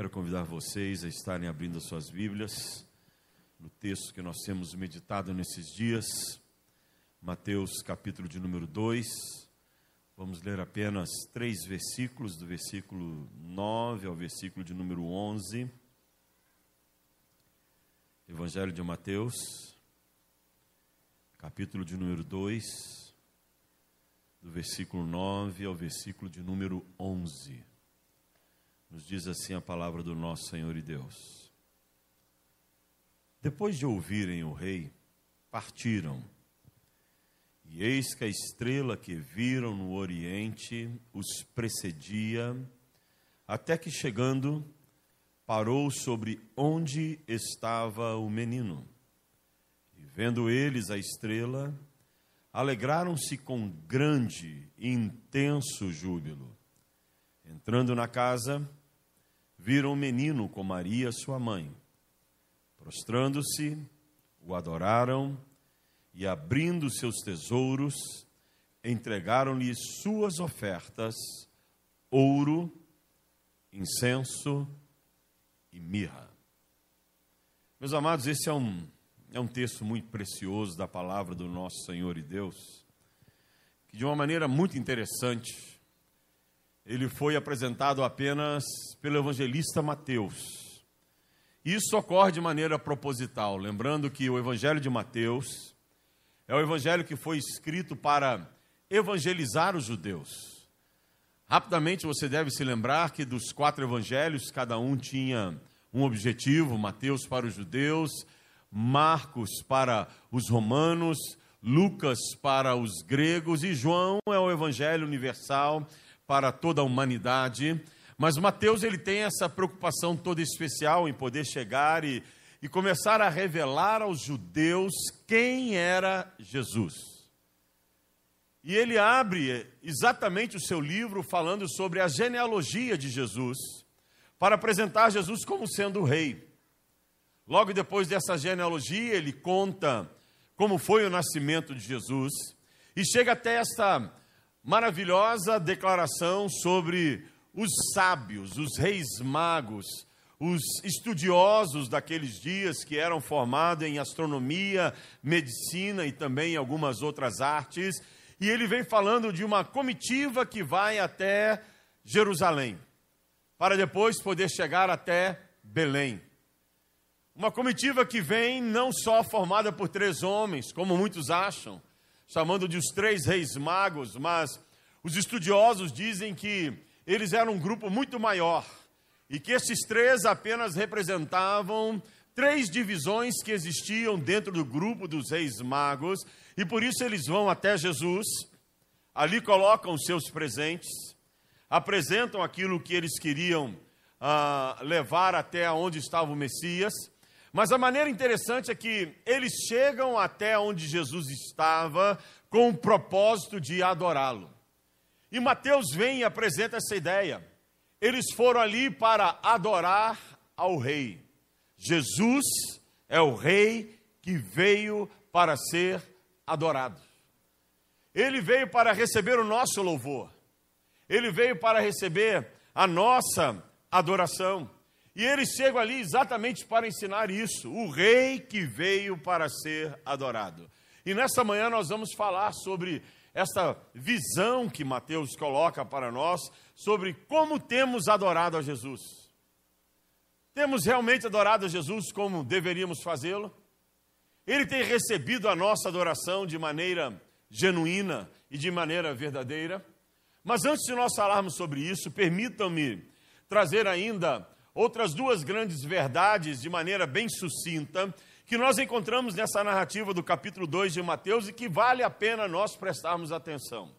Quero convidar vocês a estarem abrindo as suas Bíblias no texto que nós temos meditado nesses dias, Mateus capítulo de número 2. Vamos ler apenas três versículos, do versículo 9 ao versículo de número 11. Evangelho de Mateus, capítulo de número 2, do versículo 9 ao versículo de número 11. Nos diz assim a palavra do nosso Senhor e Deus. Depois de ouvirem o rei, partiram. E eis que a estrela que viram no oriente os precedia, até que chegando, parou sobre onde estava o menino. E vendo eles a estrela, alegraram-se com grande e intenso júbilo. Entrando na casa, viram o menino com Maria, sua mãe. Prostrando-se, o adoraram e, abrindo seus tesouros, entregaram-lhe suas ofertas: ouro, incenso e mirra. Meus amados, esse é um, é um texto muito precioso da palavra do nosso Senhor e Deus, que de uma maneira muito interessante ele foi apresentado apenas pelo evangelista Mateus. Isso ocorre de maneira proposital, lembrando que o Evangelho de Mateus é o evangelho que foi escrito para evangelizar os judeus. Rapidamente você deve se lembrar que dos quatro evangelhos, cada um tinha um objetivo: Mateus para os judeus, Marcos para os romanos, Lucas para os gregos e João é o evangelho universal para toda a humanidade. Mas Mateus ele tem essa preocupação toda especial em poder chegar e, e começar a revelar aos judeus quem era Jesus. E ele abre exatamente o seu livro falando sobre a genealogia de Jesus, para apresentar Jesus como sendo o rei. Logo depois dessa genealogia, ele conta como foi o nascimento de Jesus e chega até esta maravilhosa declaração sobre os sábios, os reis magos, os estudiosos daqueles dias que eram formados em astronomia, medicina e também algumas outras artes. E ele vem falando de uma comitiva que vai até Jerusalém, para depois poder chegar até Belém. Uma comitiva que vem não só formada por três homens, como muitos acham, chamando de os três reis magos, mas os estudiosos dizem que eles eram um grupo muito maior e que esses três apenas representavam três divisões que existiam dentro do grupo dos reis magos e por isso eles vão até Jesus, ali colocam seus presentes, apresentam aquilo que eles queriam ah, levar até onde estava o Messias mas a maneira interessante é que eles chegam até onde Jesus estava com o propósito de adorá-lo. E Mateus vem e apresenta essa ideia. Eles foram ali para adorar ao rei. Jesus é o rei que veio para ser adorado. Ele veio para receber o nosso louvor. Ele veio para receber a nossa adoração. E eles chegam ali exatamente para ensinar isso, o rei que veio para ser adorado. E nessa manhã nós vamos falar sobre essa visão que Mateus coloca para nós sobre como temos adorado a Jesus. Temos realmente adorado a Jesus como deveríamos fazê-lo? Ele tem recebido a nossa adoração de maneira genuína e de maneira verdadeira? Mas antes de nós falarmos sobre isso, permitam-me trazer ainda outras duas grandes verdades de maneira bem sucinta, que nós encontramos nessa narrativa do capítulo 2 de Mateus e que vale a pena nós prestarmos atenção.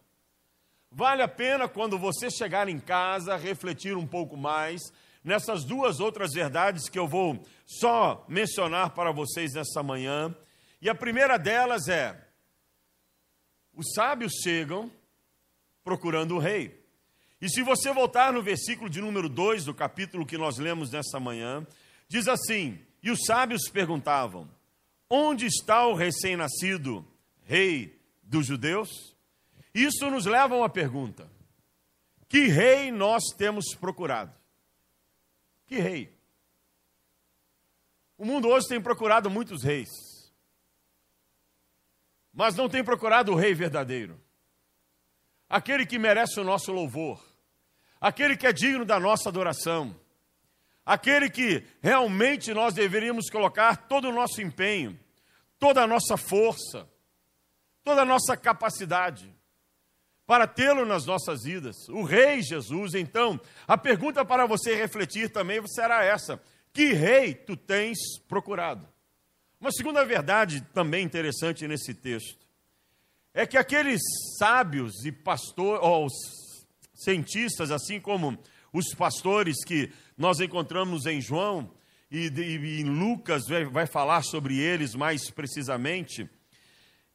Vale a pena quando você chegar em casa refletir um pouco mais nessas duas outras verdades que eu vou só mencionar para vocês nessa manhã. E a primeira delas é: os sábios chegam procurando o rei. E se você voltar no versículo de número 2 do capítulo que nós lemos nessa manhã, diz assim: E os sábios perguntavam: Onde está o recém-nascido rei dos judeus? Isso nos leva a uma pergunta: Que rei nós temos procurado? Que rei? O mundo hoje tem procurado muitos reis, mas não tem procurado o rei verdadeiro, aquele que merece o nosso louvor, aquele que é digno da nossa adoração, aquele que realmente nós deveríamos colocar todo o nosso empenho, toda a nossa força, toda a nossa capacidade para tê-lo nas nossas vidas. O Rei Jesus, então, a pergunta para você refletir também será essa: que rei tu tens procurado? Uma segunda verdade também interessante nesse texto é que aqueles sábios e pastores, ou cientistas, assim como os pastores que nós encontramos em João e, e em Lucas vai, vai falar sobre eles mais precisamente,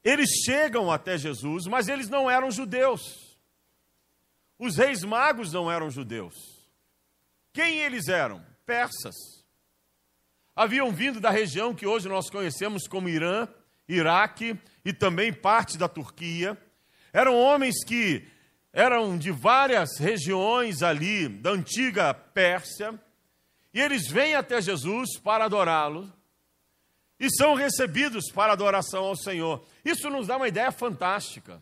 eles chegam até Jesus, mas eles não eram judeus. Os reis magos não eram judeus. Quem eles eram? Persas. Haviam vindo da região que hoje nós conhecemos como Irã, Iraque e também parte da Turquia. Eram homens que eram de várias regiões ali da antiga Pérsia, e eles vêm até Jesus para adorá-lo e são recebidos para adoração ao Senhor. Isso nos dá uma ideia fantástica.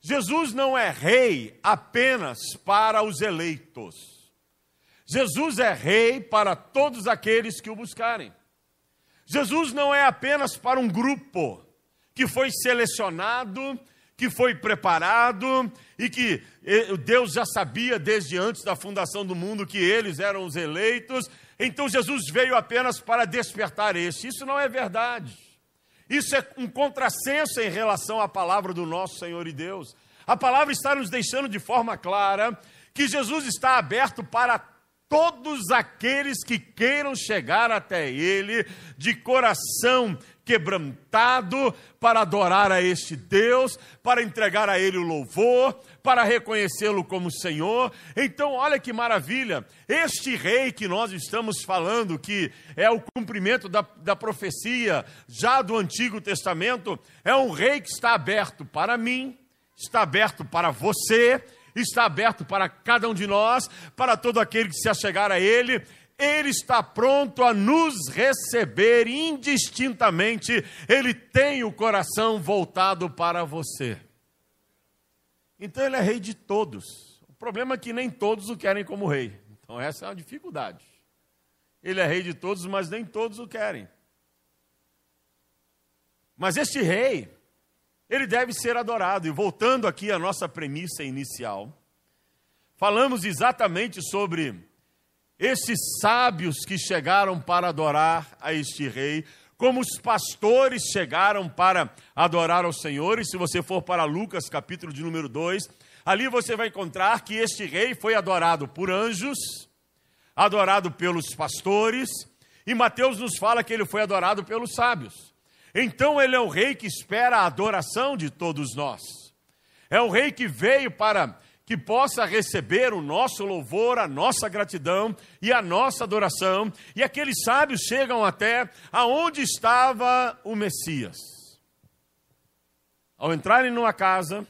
Jesus não é rei apenas para os eleitos. Jesus é rei para todos aqueles que o buscarem. Jesus não é apenas para um grupo que foi selecionado, que foi preparado e que eh, Deus já sabia desde antes da fundação do mundo que eles eram os eleitos então Jesus veio apenas para despertar este. Isso não é verdade. Isso é um contrassenso em relação à palavra do nosso Senhor e Deus. A palavra está nos deixando de forma clara que Jesus está aberto para todos aqueles que queiram chegar até Ele de coração quebrantado para adorar a este Deus, para entregar a Ele o louvor, para reconhecê-lo como Senhor. Então, olha que maravilha! Este rei que nós estamos falando, que é o cumprimento da, da profecia já do Antigo Testamento, é um rei que está aberto para mim, está aberto para você, está aberto para cada um de nós, para todo aquele que se achegar a Ele. Ele está pronto a nos receber indistintamente, Ele tem o coração voltado para você. Então Ele é rei de todos. O problema é que nem todos o querem como rei. Então essa é uma dificuldade. Ele é rei de todos, mas nem todos o querem. Mas este rei, ele deve ser adorado. E voltando aqui à nossa premissa inicial, falamos exatamente sobre esses sábios que chegaram para adorar a este rei, como os pastores chegaram para adorar ao Senhor, e se você for para Lucas, capítulo de número 2, ali você vai encontrar que este rei foi adorado por anjos, adorado pelos pastores, e Mateus nos fala que ele foi adorado pelos sábios. Então ele é o rei que espera a adoração de todos nós. É o rei que veio para que possa receber o nosso louvor, a nossa gratidão e a nossa adoração. E aqueles sábios chegam até aonde estava o Messias. Ao entrarem numa casa,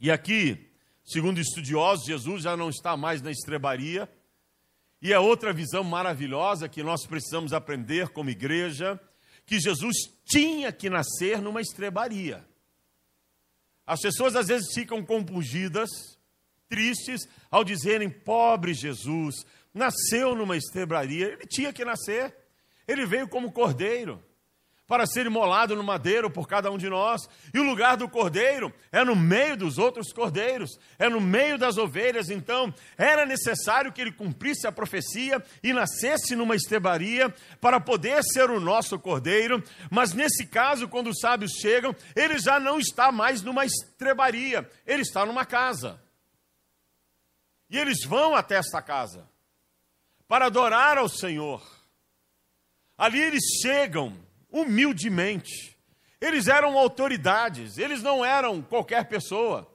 e aqui, segundo estudiosos, Jesus já não está mais na estrebaria, e é outra visão maravilhosa que nós precisamos aprender como igreja, que Jesus tinha que nascer numa estrebaria. As pessoas às vezes ficam compungidas, tristes, ao dizerem: pobre Jesus, nasceu numa estrebaria. Ele tinha que nascer. Ele veio como cordeiro para ser imolado no madeiro por cada um de nós. E o lugar do cordeiro é no meio dos outros cordeiros, é no meio das ovelhas. Então, era necessário que ele cumprisse a profecia e nascesse numa estebaria para poder ser o nosso cordeiro. Mas nesse caso, quando os sábios chegam, ele já não está mais numa estrebaria, ele está numa casa. E eles vão até esta casa para adorar ao Senhor. Ali eles chegam humildemente. Eles eram autoridades, eles não eram qualquer pessoa.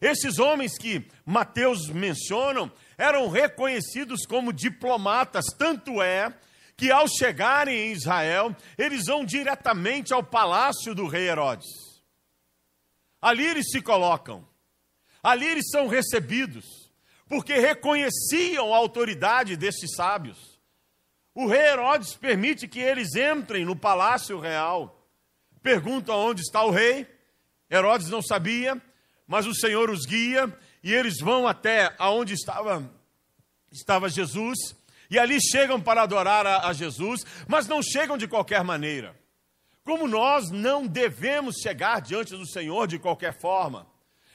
Esses homens que Mateus mencionam eram reconhecidos como diplomatas, tanto é que ao chegarem em Israel, eles vão diretamente ao palácio do rei Herodes. Ali eles se colocam, ali eles são recebidos porque reconheciam a autoridade destes sábios. O rei Herodes permite que eles entrem no palácio real. Perguntam onde está o rei. Herodes não sabia, mas o Senhor os guia e eles vão até aonde estava, estava Jesus. E ali chegam para adorar a, a Jesus, mas não chegam de qualquer maneira. Como nós não devemos chegar diante do Senhor de qualquer forma.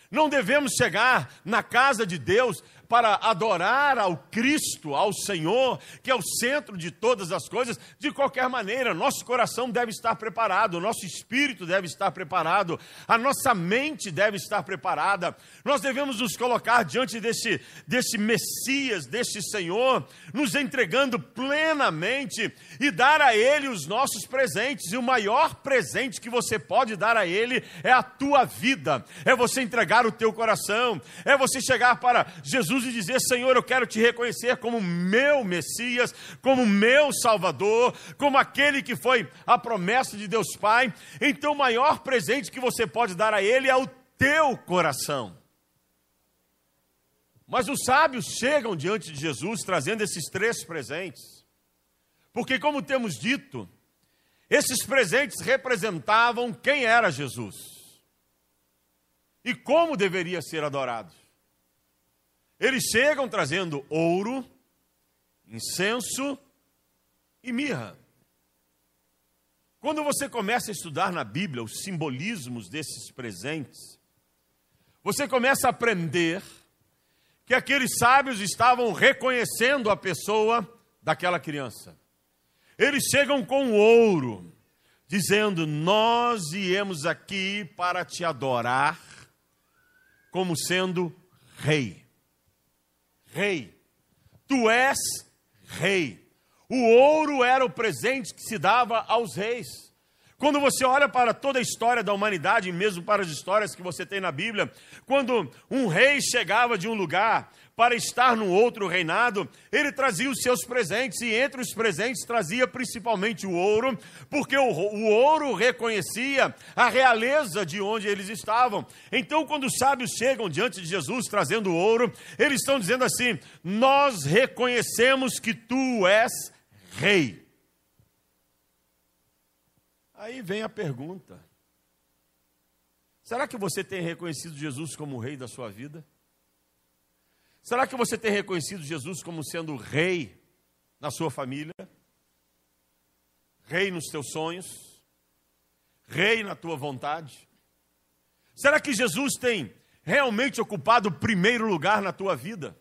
Não devemos chegar na casa de Deus para adorar ao Cristo, ao Senhor, que é o centro de todas as coisas, de qualquer maneira, nosso coração deve estar preparado, nosso espírito deve estar preparado, a nossa mente deve estar preparada. Nós devemos nos colocar diante desse, desse Messias, desse Senhor, nos entregando plenamente e dar a Ele os nossos presentes. E o maior presente que você pode dar a Ele é a tua vida, é você entregar o teu coração, é você chegar para Jesus Jesus e dizer: Senhor, eu quero te reconhecer como meu Messias, como meu Salvador, como aquele que foi a promessa de Deus Pai. Então, o maior presente que você pode dar a Ele é o teu coração. Mas os sábios chegam diante de Jesus trazendo esses três presentes, porque, como temos dito, esses presentes representavam quem era Jesus e como deveria ser adorado. Eles chegam trazendo ouro, incenso e mirra. Quando você começa a estudar na Bíblia os simbolismos desses presentes, você começa a aprender que aqueles sábios estavam reconhecendo a pessoa daquela criança. Eles chegam com ouro, dizendo: Nós viemos aqui para te adorar como sendo rei rei. Tu és rei. O ouro era o presente que se dava aos reis. Quando você olha para toda a história da humanidade, mesmo para as histórias que você tem na Bíblia, quando um rei chegava de um lugar para estar no outro reinado, ele trazia os seus presentes, e entre os presentes trazia principalmente o ouro, porque o, o ouro reconhecia a realeza de onde eles estavam. Então, quando os sábios chegam diante de Jesus trazendo ouro, eles estão dizendo assim: Nós reconhecemos que tu és rei. Aí vem a pergunta: será que você tem reconhecido Jesus como o rei da sua vida? Será que você tem reconhecido Jesus como sendo rei na sua família? Rei nos teus sonhos? Rei na tua vontade? Será que Jesus tem realmente ocupado o primeiro lugar na tua vida?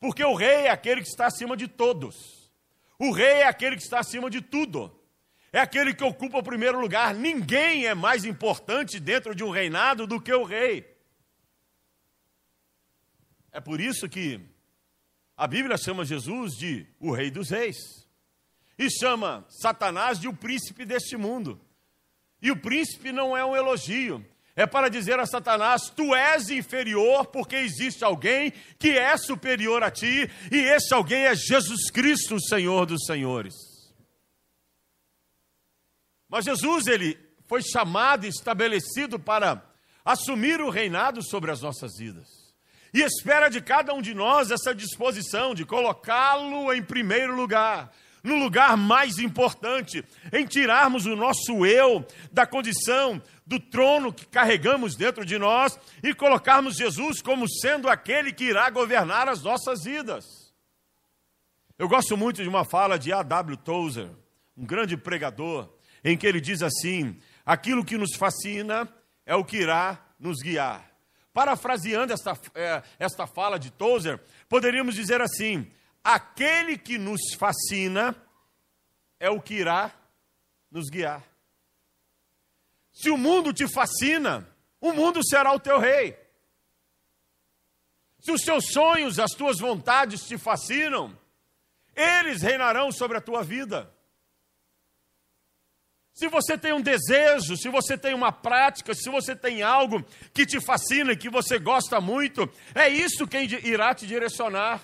Porque o rei é aquele que está acima de todos. O rei é aquele que está acima de tudo. É aquele que ocupa o primeiro lugar. Ninguém é mais importante dentro de um reinado do que o rei. É por isso que a Bíblia chama Jesus de o Rei dos Reis e chama Satanás de o príncipe deste mundo. E o príncipe não é um elogio, é para dizer a Satanás: tu és inferior porque existe alguém que é superior a ti, e esse alguém é Jesus Cristo, o Senhor dos Senhores. Mas Jesus, ele foi chamado e estabelecido para assumir o reinado sobre as nossas vidas. E espera de cada um de nós essa disposição de colocá-lo em primeiro lugar, no lugar mais importante, em tirarmos o nosso eu da condição do trono que carregamos dentro de nós e colocarmos Jesus como sendo aquele que irá governar as nossas vidas. Eu gosto muito de uma fala de A.W. Tozer, um grande pregador, em que ele diz assim: aquilo que nos fascina é o que irá nos guiar. Parafraseando esta, é, esta fala de Tozer, poderíamos dizer assim: aquele que nos fascina é o que irá nos guiar. Se o mundo te fascina, o mundo será o teu rei. Se os teus sonhos, as tuas vontades te fascinam, eles reinarão sobre a tua vida. Se você tem um desejo, se você tem uma prática, se você tem algo que te fascina e que você gosta muito, é isso quem irá te direcionar.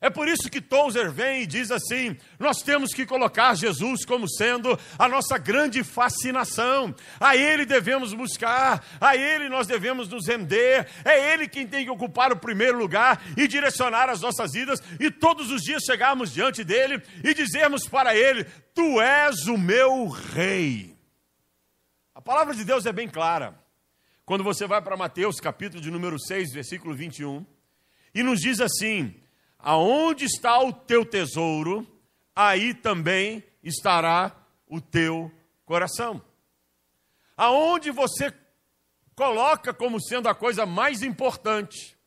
É por isso que Tozer vem e diz assim: nós temos que colocar Jesus como sendo a nossa grande fascinação. A Ele devemos buscar, a Ele nós devemos nos render. É Ele quem tem que ocupar o primeiro lugar e direcionar as nossas vidas, e todos os dias chegarmos diante dele e dizermos para Ele: Tu és o meu Rei. A palavra de Deus é bem clara. Quando você vai para Mateus, capítulo de número 6, versículo 21, e nos diz assim: Aonde está o teu tesouro, aí também estará o teu coração. Aonde você coloca como sendo a coisa mais importante,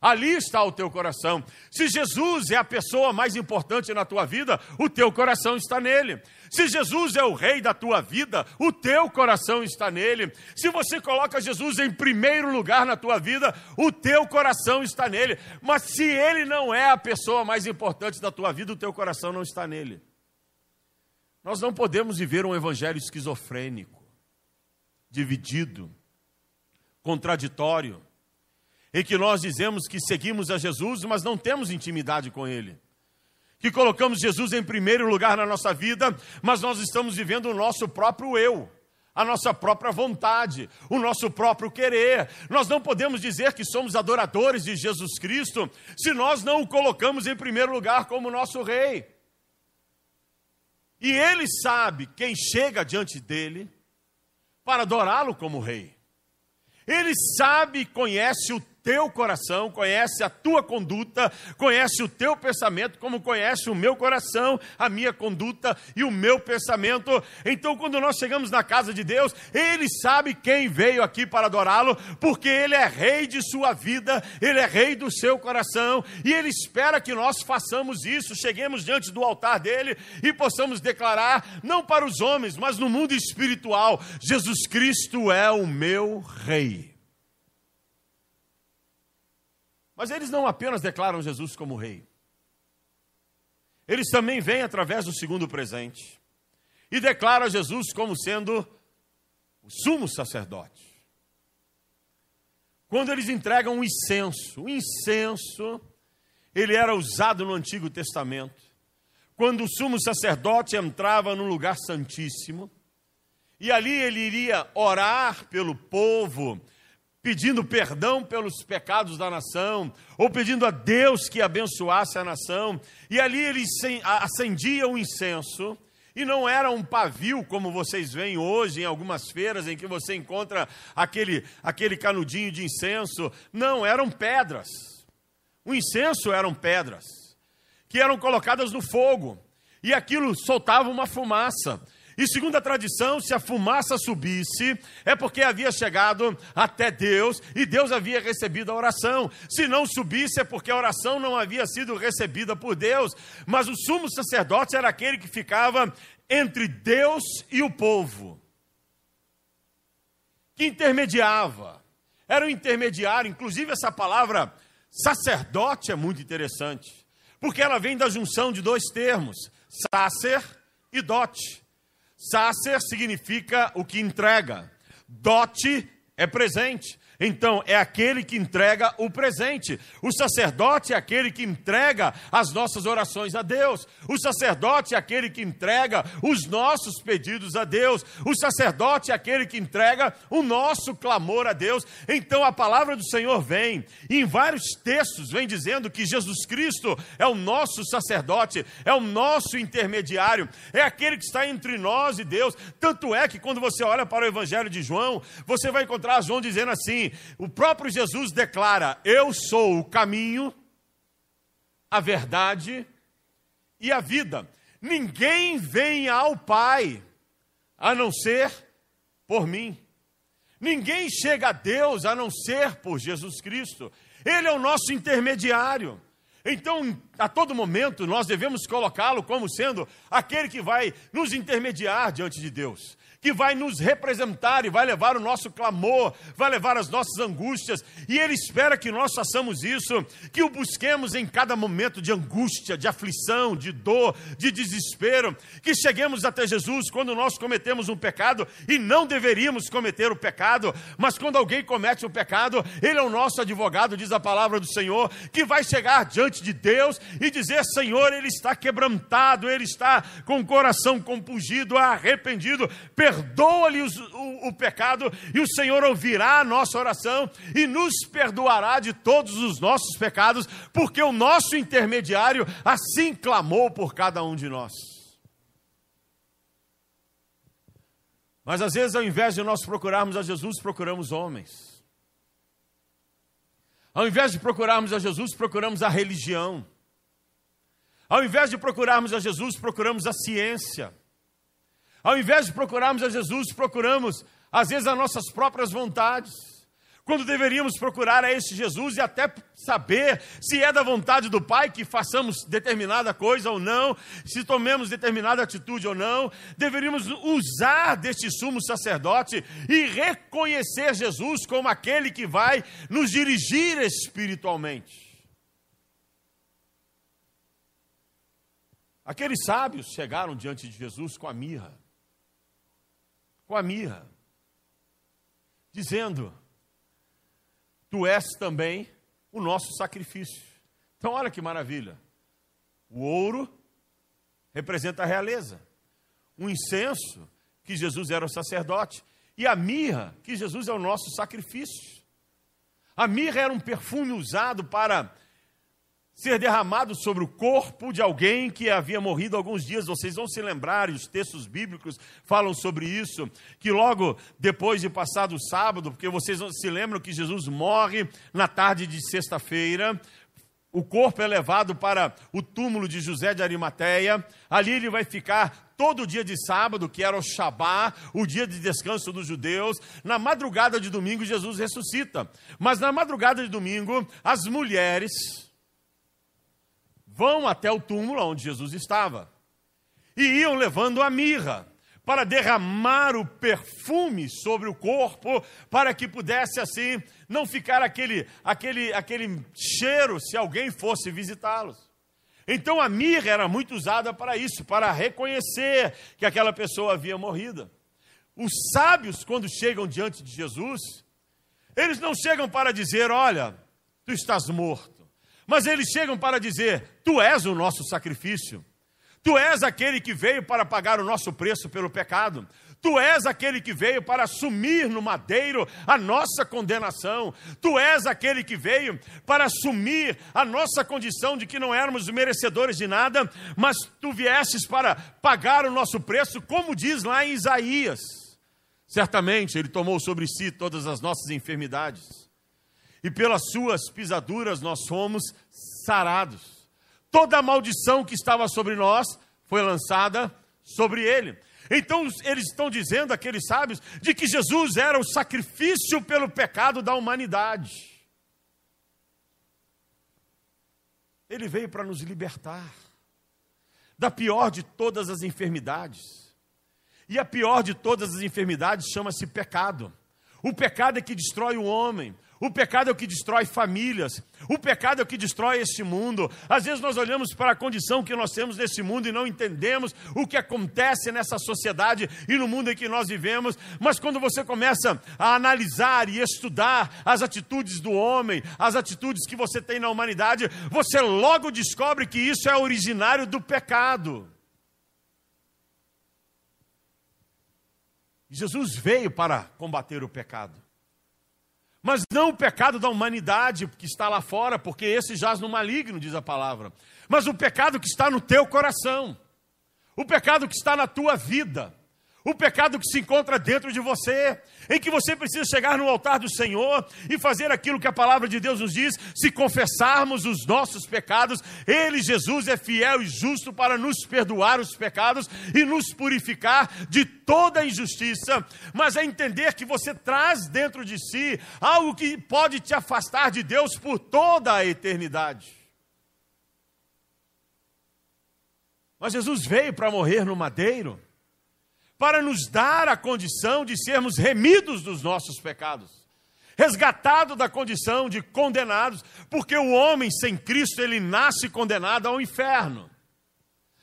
Ali está o teu coração. Se Jesus é a pessoa mais importante na tua vida, o teu coração está nele. Se Jesus é o rei da tua vida, o teu coração está nele. Se você coloca Jesus em primeiro lugar na tua vida, o teu coração está nele. Mas se ele não é a pessoa mais importante da tua vida, o teu coração não está nele. Nós não podemos viver um evangelho esquizofrênico, dividido, contraditório em que nós dizemos que seguimos a Jesus, mas não temos intimidade com Ele. Que colocamos Jesus em primeiro lugar na nossa vida, mas nós estamos vivendo o nosso próprio eu, a nossa própria vontade, o nosso próprio querer. Nós não podemos dizer que somos adoradores de Jesus Cristo se nós não o colocamos em primeiro lugar como nosso Rei. E Ele sabe quem chega diante dele para adorá-lo como Rei. Ele sabe e conhece o teu coração, conhece a tua conduta, conhece o teu pensamento, como conhece o meu coração, a minha conduta e o meu pensamento. Então, quando nós chegamos na casa de Deus, Ele sabe quem veio aqui para adorá-lo, porque Ele é rei de sua vida, Ele é rei do seu coração, e Ele espera que nós façamos isso, cheguemos diante do altar dele e possamos declarar, não para os homens, mas no mundo espiritual: Jesus Cristo é o meu rei. Mas eles não apenas declaram Jesus como rei, eles também vêm através do segundo presente e declaram Jesus como sendo o sumo sacerdote. Quando eles entregam o incenso, o incenso, ele era usado no Antigo Testamento. Quando o sumo sacerdote entrava no lugar santíssimo, e ali ele iria orar pelo povo, pedindo perdão pelos pecados da nação, ou pedindo a Deus que abençoasse a nação, e ali ele acendia o incenso, e não era um pavio como vocês veem hoje em algumas feiras em que você encontra aquele, aquele canudinho de incenso. Não, eram pedras. O incenso eram pedras que eram colocadas no fogo e aquilo soltava uma fumaça. E segundo a tradição, se a fumaça subisse, é porque havia chegado até Deus e Deus havia recebido a oração. Se não subisse, é porque a oração não havia sido recebida por Deus. Mas o sumo sacerdote era aquele que ficava entre Deus e o povo, que intermediava. Era o intermediário, inclusive essa palavra sacerdote é muito interessante, porque ela vem da junção de dois termos, sacer e dote. Sacer significa o que entrega. Dote é presente. Então, é aquele que entrega o presente. O sacerdote é aquele que entrega as nossas orações a Deus. O sacerdote é aquele que entrega os nossos pedidos a Deus. O sacerdote é aquele que entrega o nosso clamor a Deus. Então, a palavra do Senhor vem, e em vários textos, vem dizendo que Jesus Cristo é o nosso sacerdote, é o nosso intermediário, é aquele que está entre nós e Deus. Tanto é que quando você olha para o Evangelho de João, você vai encontrar João dizendo assim: o próprio Jesus declara: Eu sou o caminho, a verdade e a vida. Ninguém vem ao Pai a não ser por mim. Ninguém chega a Deus a não ser por Jesus Cristo. Ele é o nosso intermediário. Então, a todo momento, nós devemos colocá-lo como sendo aquele que vai nos intermediar diante de Deus que vai nos representar e vai levar o nosso clamor, vai levar as nossas angústias, e Ele espera que nós façamos isso, que o busquemos em cada momento de angústia, de aflição, de dor, de desespero, que cheguemos até Jesus quando nós cometemos um pecado e não deveríamos cometer o pecado, mas quando alguém comete o um pecado, Ele é o nosso advogado, diz a palavra do Senhor, que vai chegar diante de Deus e dizer: Senhor, ele está quebrantado, ele está com o coração compungido, arrependido, perdoa-lhe o, o pecado, e o Senhor ouvirá a nossa oração e nos perdoará de todos os nossos pecados, porque o nosso intermediário assim clamou por cada um de nós. Mas às vezes, ao invés de nós procurarmos a Jesus, procuramos homens. Ao invés de procurarmos a Jesus, procuramos a religião. Ao invés de procurarmos a Jesus, procuramos a ciência. Ao invés de procurarmos a Jesus, procuramos, às vezes, as nossas próprias vontades quando deveríamos procurar a esse Jesus e até saber se é da vontade do Pai que façamos determinada coisa ou não, se tomemos determinada atitude ou não, deveríamos usar deste sumo sacerdote e reconhecer Jesus como aquele que vai nos dirigir espiritualmente. Aqueles sábios chegaram diante de Jesus com a mirra, com a mirra, dizendo: tu és também o nosso sacrifício. Então, olha que maravilha. O ouro representa a realeza. O incenso, que Jesus era o sacerdote. E a mirra, que Jesus é o nosso sacrifício. A mirra era um perfume usado para ser derramado sobre o corpo de alguém que havia morrido alguns dias. Vocês vão se lembrar, e os textos bíblicos falam sobre isso, que logo depois de passado o sábado, porque vocês se lembram que Jesus morre na tarde de sexta-feira, o corpo é levado para o túmulo de José de Arimateia, ali ele vai ficar todo o dia de sábado, que era o Shabá, o dia de descanso dos judeus. Na madrugada de domingo, Jesus ressuscita. Mas na madrugada de domingo, as mulheres vão até o túmulo onde Jesus estava e iam levando a mirra para derramar o perfume sobre o corpo, para que pudesse assim não ficar aquele, aquele, aquele cheiro se alguém fosse visitá-los. Então a mirra era muito usada para isso, para reconhecer que aquela pessoa havia morrido. Os sábios, quando chegam diante de Jesus, eles não chegam para dizer: Olha, tu estás morto. Mas eles chegam para dizer: Tu és o nosso sacrifício. Tu és aquele que veio para pagar o nosso preço pelo pecado. Tu és aquele que veio para assumir no madeiro a nossa condenação. Tu és aquele que veio para assumir a nossa condição de que não éramos merecedores de nada, mas tu viestes para pagar o nosso preço, como diz lá em Isaías. Certamente ele tomou sobre si todas as nossas enfermidades e pelas suas pisaduras nós fomos sarados. Toda a maldição que estava sobre nós foi lançada sobre ele. Então eles estão dizendo, aqueles sábios, de que Jesus era o sacrifício pelo pecado da humanidade. Ele veio para nos libertar da pior de todas as enfermidades. E a pior de todas as enfermidades chama-se pecado. O pecado é que destrói o homem. O pecado é o que destrói famílias. O pecado é o que destrói este mundo. Às vezes nós olhamos para a condição que nós temos nesse mundo e não entendemos o que acontece nessa sociedade e no mundo em que nós vivemos. Mas quando você começa a analisar e estudar as atitudes do homem, as atitudes que você tem na humanidade, você logo descobre que isso é originário do pecado. Jesus veio para combater o pecado. Mas não o pecado da humanidade que está lá fora, porque esse jaz no maligno, diz a palavra. Mas o pecado que está no teu coração. O pecado que está na tua vida o pecado que se encontra dentro de você, em que você precisa chegar no altar do Senhor e fazer aquilo que a palavra de Deus nos diz: se confessarmos os nossos pecados, Ele, Jesus, é fiel e justo para nos perdoar os pecados e nos purificar de toda injustiça, mas é entender que você traz dentro de si algo que pode te afastar de Deus por toda a eternidade. Mas Jesus veio para morrer no madeiro para nos dar a condição de sermos remidos dos nossos pecados, resgatado da condição de condenados, porque o homem sem Cristo ele nasce condenado ao inferno.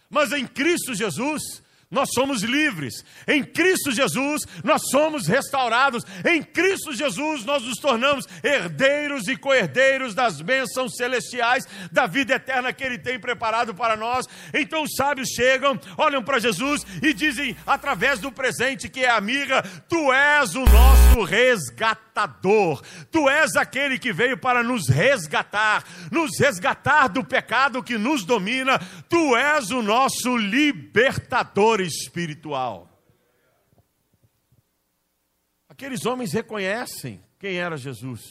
Mas em Cristo Jesus, nós somos livres. Em Cristo Jesus, nós somos restaurados. Em Cristo Jesus, nós nos tornamos herdeiros e co-herdeiros das bênçãos celestiais, da vida eterna que Ele tem preparado para nós. Então os sábios chegam, olham para Jesus e dizem, através do presente que é amiga: Tu és o nosso resgatador. Tu és aquele que veio para nos resgatar, nos resgatar do pecado que nos domina. Tu és o nosso libertador espiritual. Aqueles homens reconhecem quem era Jesus.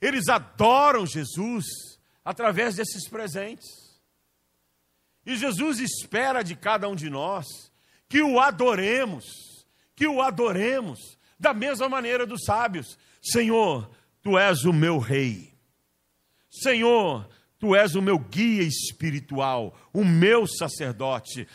Eles adoram Jesus através desses presentes. E Jesus espera de cada um de nós que o adoremos, que o adoremos da mesma maneira dos sábios. Senhor, tu és o meu rei. Senhor, Tu és o meu guia espiritual, o meu sacerdote.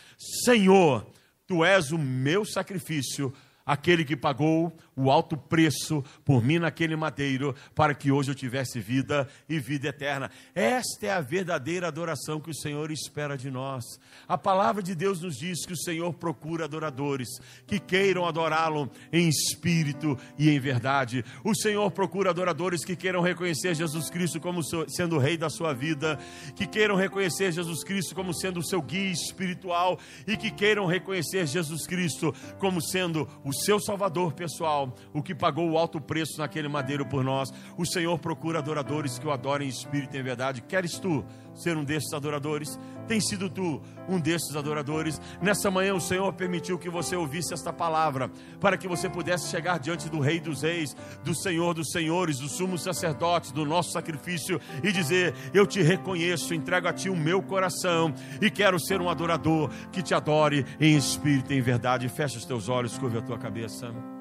Senhor, tu és o meu sacrifício aquele que pagou o alto preço por mim naquele madeiro, para que hoje eu tivesse vida e vida eterna. Esta é a verdadeira adoração que o Senhor espera de nós. A palavra de Deus nos diz que o Senhor procura adoradores que queiram adorá-lo em espírito e em verdade. O Senhor procura adoradores que queiram reconhecer Jesus Cristo como sendo o rei da sua vida, que queiram reconhecer Jesus Cristo como sendo o seu guia espiritual e que queiram reconhecer Jesus Cristo como sendo o seu salvador pessoal, o que pagou o alto preço naquele madeiro por nós. O Senhor procura adoradores que o adorem em espírito e em verdade. Queres tu ser um desses adoradores? Tem sido tu um desses adoradores? Nessa manhã o Senhor permitiu que você ouvisse esta palavra, para que você pudesse chegar diante do Rei dos Reis, do Senhor dos Senhores, do sumo sacerdote, do nosso sacrifício e dizer: Eu te reconheço, entrego a ti o meu coração e quero ser um adorador que te adore em espírito e em verdade. Fecha os teus olhos, curva a tua cabeça.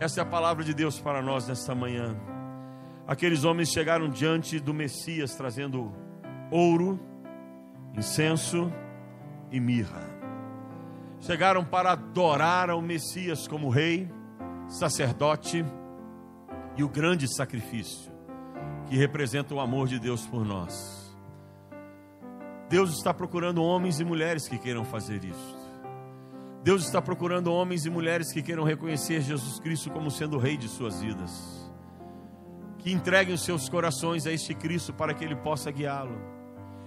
Essa é a palavra de Deus para nós nesta manhã. Aqueles homens chegaram diante do Messias trazendo ouro, incenso e mirra. Chegaram para adorar ao Messias como rei, sacerdote e o grande sacrifício que representa o amor de Deus por nós. Deus está procurando homens e mulheres que queiram fazer isso. Deus está procurando homens e mulheres que queiram reconhecer Jesus Cristo como sendo o Rei de suas vidas. Que entreguem os seus corações a este Cristo para que Ele possa guiá-lo.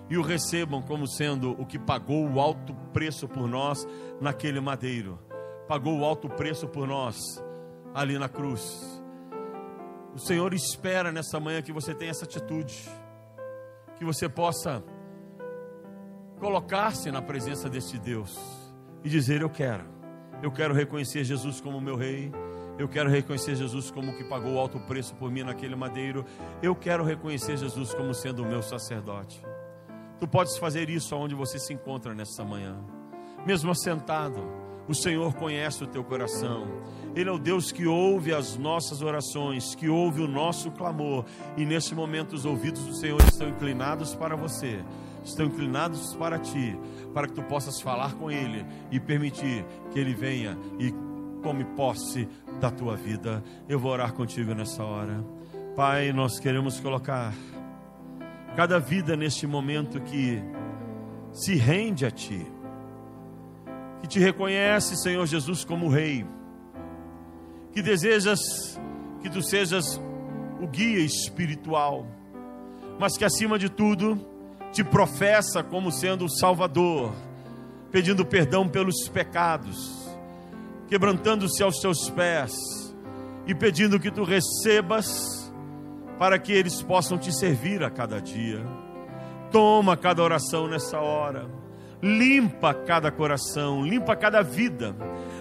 E o recebam como sendo o que pagou o alto preço por nós naquele madeiro. Pagou o alto preço por nós ali na cruz. O Senhor espera nessa manhã que você tenha essa atitude. Que você possa colocar-se na presença deste Deus e dizer: Eu quero, eu quero reconhecer Jesus como meu Rei, eu quero reconhecer Jesus como que pagou alto preço por mim naquele madeiro, eu quero reconhecer Jesus como sendo o meu sacerdote. Tu podes fazer isso aonde você se encontra nessa manhã, mesmo assentado. O Senhor conhece o teu coração. Ele é o Deus que ouve as nossas orações, que ouve o nosso clamor. E nesse momento os ouvidos do Senhor estão inclinados para você estão inclinados para ti, para que tu possas falar com Ele e permitir que Ele venha e tome posse da tua vida. Eu vou orar contigo nessa hora. Pai, nós queremos colocar cada vida neste momento que se rende a Ti, que te reconhece, Senhor Jesus, como Rei, que desejas que Tu sejas o guia espiritual, mas que acima de tudo, te professa como sendo o Salvador, pedindo perdão pelos pecados, quebrantando-se aos teus pés e pedindo que tu recebas para que eles possam te servir a cada dia. Toma cada oração nessa hora, limpa cada coração, limpa cada vida,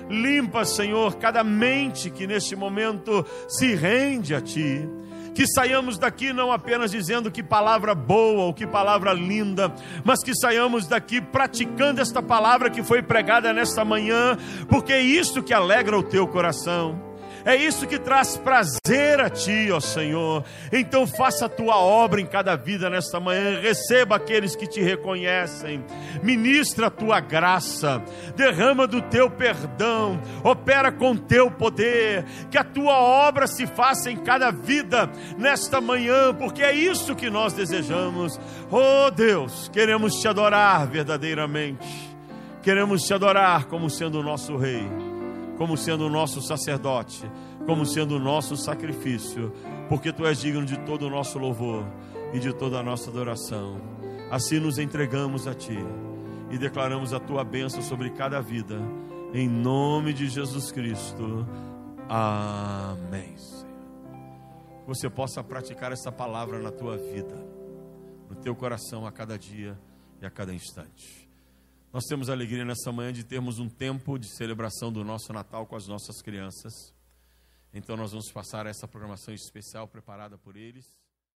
limpa, Senhor, cada mente que neste momento se rende a Ti que saiamos daqui não apenas dizendo que palavra boa ou que palavra linda, mas que saiamos daqui praticando esta palavra que foi pregada nesta manhã, porque é isso que alegra o teu coração. É isso que traz prazer a ti, ó Senhor. Então faça a tua obra em cada vida nesta manhã. Receba aqueles que te reconhecem. Ministra a tua graça. Derrama do teu perdão. Opera com teu poder. Que a tua obra se faça em cada vida nesta manhã, porque é isso que nós desejamos. Oh Deus, queremos te adorar verdadeiramente. Queremos te adorar como sendo o nosso Rei, como sendo o nosso sacerdote, como sendo o nosso sacrifício, porque tu és digno de todo o nosso louvor e de toda a nossa adoração. Assim nos entregamos a ti e declaramos a tua bênção sobre cada vida, em nome de Jesus Cristo. Amém. Senhor. Que você possa praticar essa palavra na tua vida, no teu coração a cada dia e a cada instante. Nós temos alegria nessa manhã de termos um tempo de celebração do nosso Natal com as nossas crianças. Então nós vamos passar essa programação especial preparada por eles.